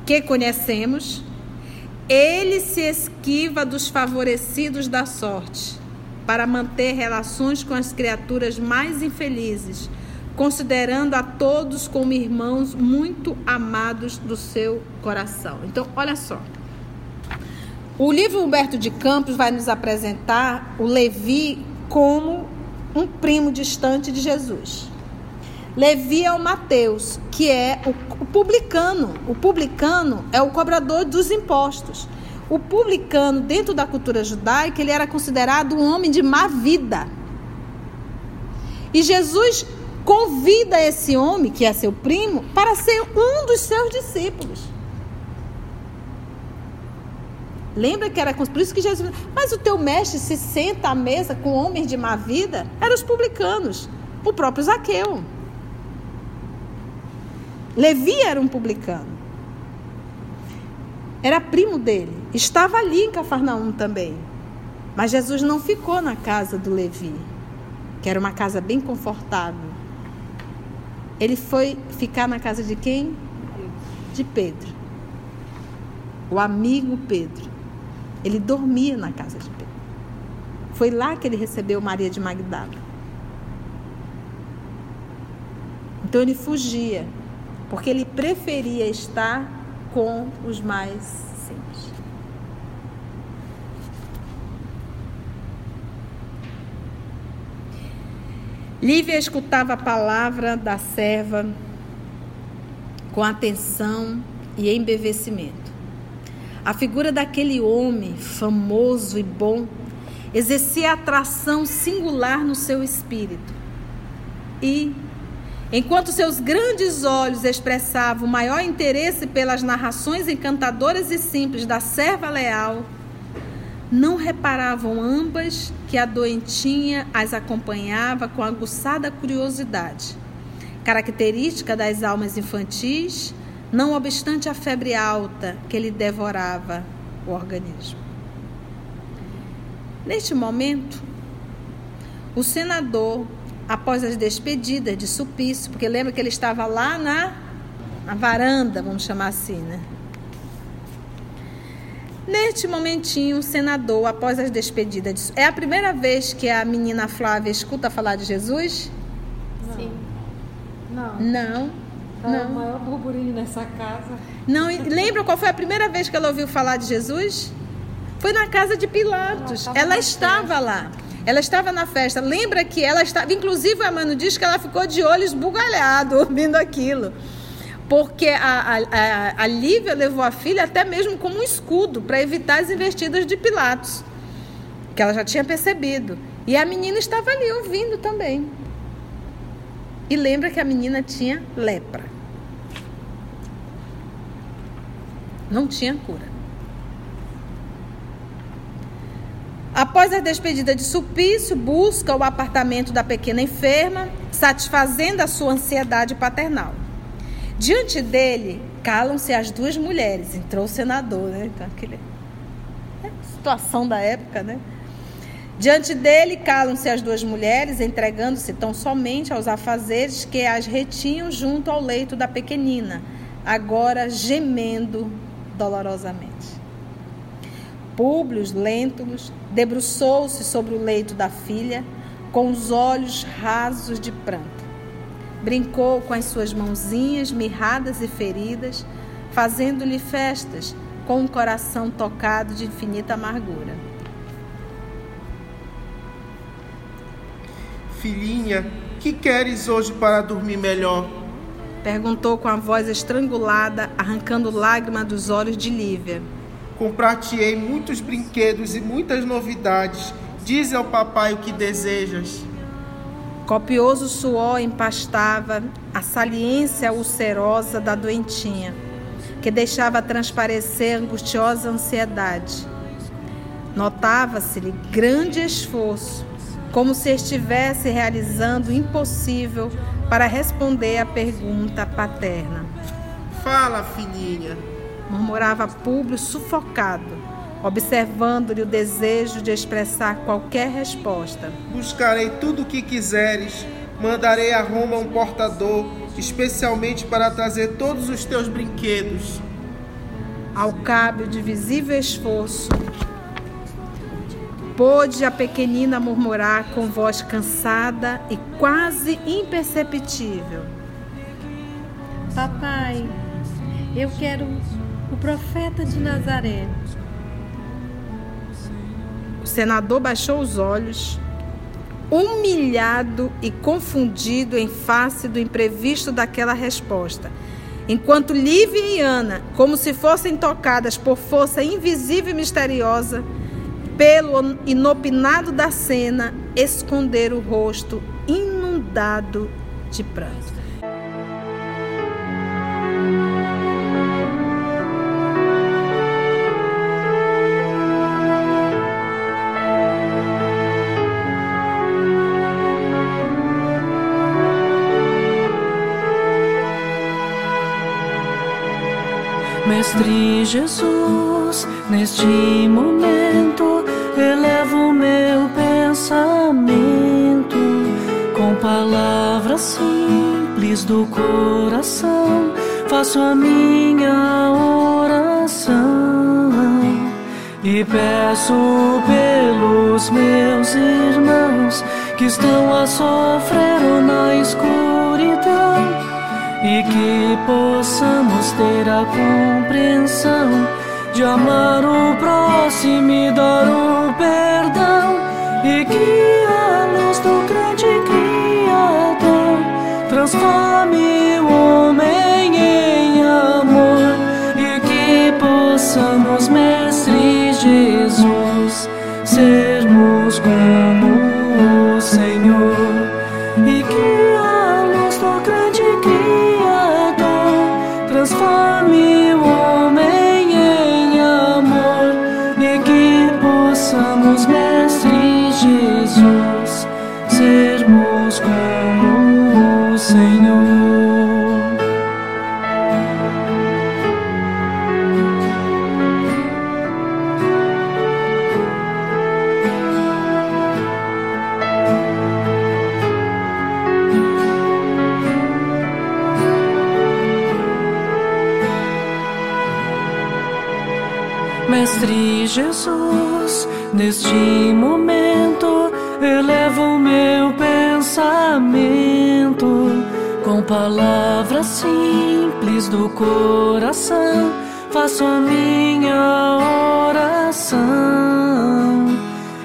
Speaker 1: que conhecemos, ele se esquiva dos favorecidos da sorte para manter relações com as criaturas mais infelizes, considerando a todos como irmãos muito amados do seu coração. Então, olha só. O livro Humberto de Campos vai nos apresentar o Levi como um primo distante de Jesus. Levi é o Mateus, que é o, publicano. O publicano é o cobrador dos impostos. O publicano, dentro da cultura judaica, ele era considerado um homem de má vida. E Jesus convida esse homem, que é seu primo, para ser um dos seus discípulos. Lembra que era por isso que Jesus. Mas o teu mestre se senta à mesa com homens de má vida? Eram os publicanos, o próprio Zaqueu. Levi era um publicano. Era primo dele. Estava ali em Cafarnaum também. Mas Jesus não ficou na casa do Levi, que era uma casa bem confortável. Ele foi ficar na casa de quem? De Pedro. O amigo Pedro. Ele dormia na casa de Pedro. Foi lá que ele recebeu Maria de Magdala. Então ele fugia porque ele preferia estar com os mais simples. Lívia escutava a palavra da serva com atenção e embevecimento. A figura daquele homem famoso e bom exercia atração singular no seu espírito. E Enquanto seus grandes olhos expressavam maior interesse pelas narrações encantadoras e simples da serva leal, não reparavam ambas que a doentinha as acompanhava com aguçada curiosidade, característica das almas infantis, não obstante a febre alta que lhe devorava o organismo. Neste momento, o senador, após as despedidas de Supício, porque lembra que ele estava lá na, na varanda, vamos chamar assim, né? Neste momentinho, o senador, após as despedidas, de... é a primeira vez que a menina Flávia escuta falar de Jesus?
Speaker 2: Sim.
Speaker 3: Não.
Speaker 1: Não.
Speaker 3: Tá
Speaker 1: Não.
Speaker 3: o maior burburinho nessa casa.
Speaker 1: Não, lembra qual foi a primeira vez que ela ouviu falar de Jesus? Foi na casa de Pilatos.
Speaker 3: Ela
Speaker 1: Ela
Speaker 3: estava
Speaker 1: lá. Ela estava na festa. Lembra que ela estava. Inclusive, a Mano diz que ela ficou de olho esbugalhado [LAUGHS] ouvindo aquilo. Porque a, a, a, a Lívia levou a filha até mesmo como um escudo para evitar as investidas de Pilatos. Que ela já tinha percebido. E a menina estava ali ouvindo também. E lembra que a menina tinha lepra. Não tinha cura. Após a despedida de Sulpício, busca o apartamento da pequena enferma, satisfazendo a sua ansiedade paternal. Diante dele, calam-se as duas mulheres. Entrou o senador, né? Então, aquele... é situação da época, né? Diante dele, calam-se as duas mulheres, entregando-se tão somente aos afazeres que as retinham junto ao leito da pequenina, agora gemendo dolorosamente. Públio Lentulus debruçou-se sobre o leito da filha, com os olhos rasos de pranto. Brincou com as suas mãozinhas mirradas e feridas, fazendo-lhe festas, com um coração tocado de infinita amargura.
Speaker 4: Filhinha, que queres hoje para dormir melhor?
Speaker 1: Perguntou com a voz estrangulada, arrancando lágrima dos olhos de Lívia.
Speaker 4: Comprar-te-ei muitos brinquedos e muitas novidades. Dize ao papai o que desejas.
Speaker 1: Copioso suor empastava a saliência ulcerosa da doentinha, que deixava transparecer angustiosa ansiedade. Notava-se-lhe grande esforço, como se estivesse realizando o impossível para responder à pergunta paterna.
Speaker 4: Fala, filhinha.
Speaker 1: Murmurava Públio sufocado, observando-lhe o desejo de expressar qualquer resposta.
Speaker 4: Buscarei tudo o que quiseres. Mandarei a Roma um portador, especialmente para trazer todos os teus brinquedos.
Speaker 1: Ao cabo de visível esforço, pôde a pequenina murmurar com voz cansada e quase imperceptível:
Speaker 2: Papai, eu quero o profeta de Nazaré.
Speaker 1: O senador baixou os olhos, humilhado e confundido em face do imprevisto daquela resposta. Enquanto Lívia e Ana, como se fossem tocadas por força invisível e misteriosa, pelo inopinado da cena, esconderam o rosto inundado de pranto.
Speaker 8: Mestre Jesus, neste momento elevo meu pensamento com palavras simples do coração. Faço a minha oração e peço pelos meus irmãos que estão a sofrer na escuridão e que possamos ter a compreensão de amar o próximo e dar o perdão. E que a luz do grande Criador transforme o homem em amor. E que possamos, Mestre Jesus, sermos como Jesus, neste momento elevo meu pensamento com palavras simples do coração. Faço a minha oração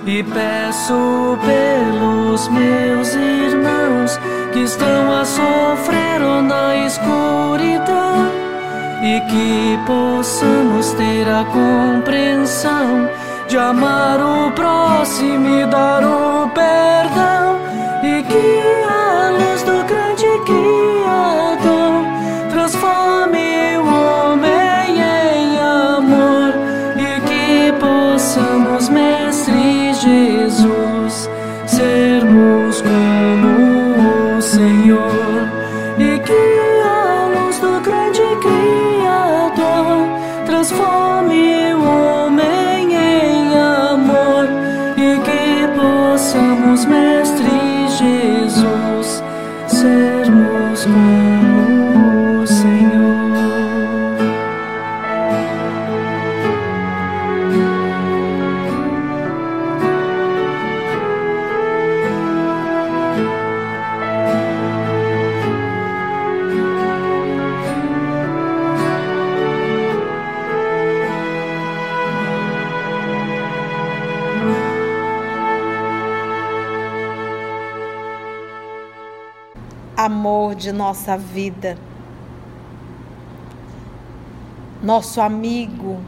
Speaker 8: e peço pelos meus irmãos que estão a sofrer ou na escuridão e que possamos ter a compreensão de amar o próximo e dar o perdão e que a luz do grande Criador transforme o homem em amor e que possamos,
Speaker 1: de nossa vida, nosso amigo,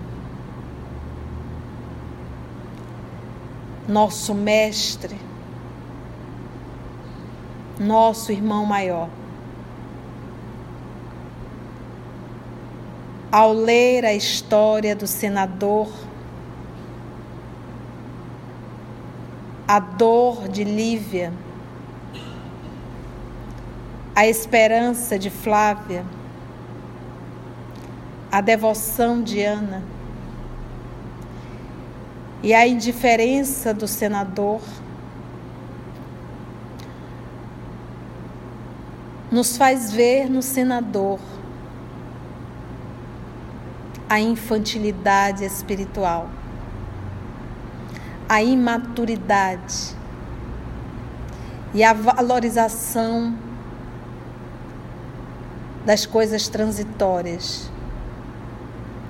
Speaker 1: nosso mestre, nosso irmão maior. Ao ler a história do senador, a dor de Lívia, a esperança de Flávia, a devoção de Ana. E a indiferença do senador, nos faz ver no senador a infantilidade espiritual, a imaturidade e a valorização das coisas transitórias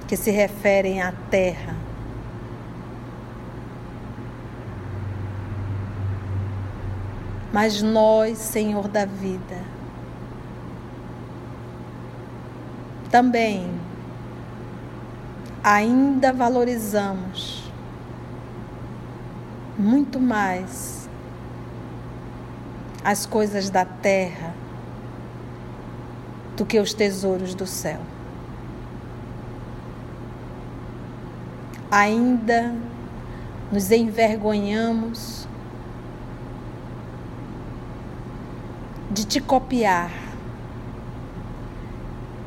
Speaker 1: que se referem à terra. Mas nós, Senhor da vida, também ainda valorizamos muito mais as coisas da terra do que os tesouros do céu. Ainda nos envergonhamos de te copiar,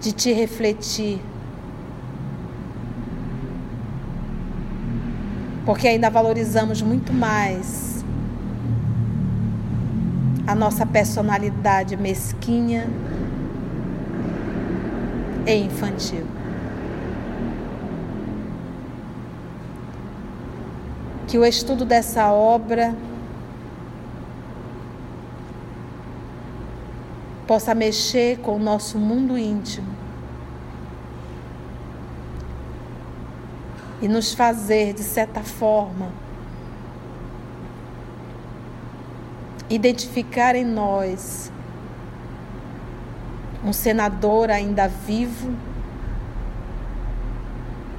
Speaker 1: de te refletir, porque ainda valorizamos muito mais a nossa personalidade mesquinha e infantil. Que o estudo dessa obra possa mexer com o nosso mundo íntimo e nos fazer, de certa forma, identificar em nós um senador ainda vivo,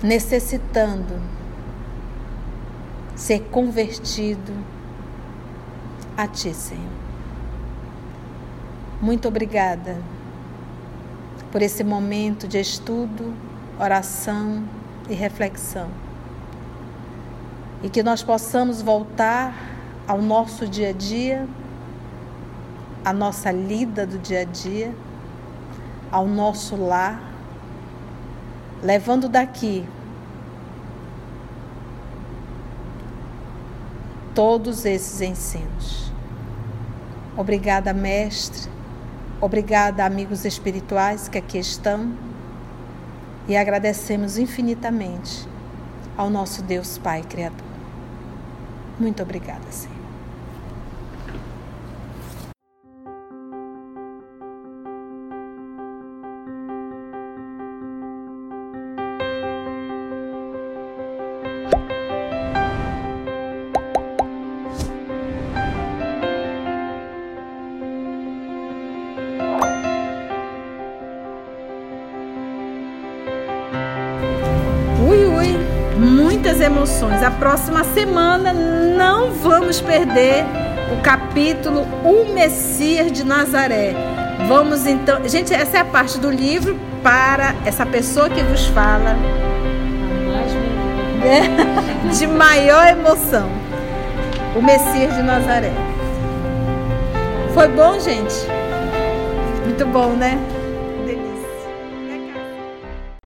Speaker 1: necessitando ser convertido a Ti, Senhor. Muito obrigada por esse momento de estudo, oração e reflexão. E que nós possamos voltar ao nosso dia a dia, à nossa lida do dia a dia ao nosso lar, levando daqui todos esses ensinos. Obrigada, mestre. Obrigada, amigos espirituais que aqui estão. E agradecemos infinitamente ao nosso Deus Pai Criador. Muito obrigada, Senhor. Emoções. A próxima semana não vamos perder o capítulo O Messias de Nazaré. Vamos então. Gente, essa é a parte do livro para essa pessoa que vos fala. De maior emoção. O Messias de Nazaré. Foi bom, gente? Muito bom, né?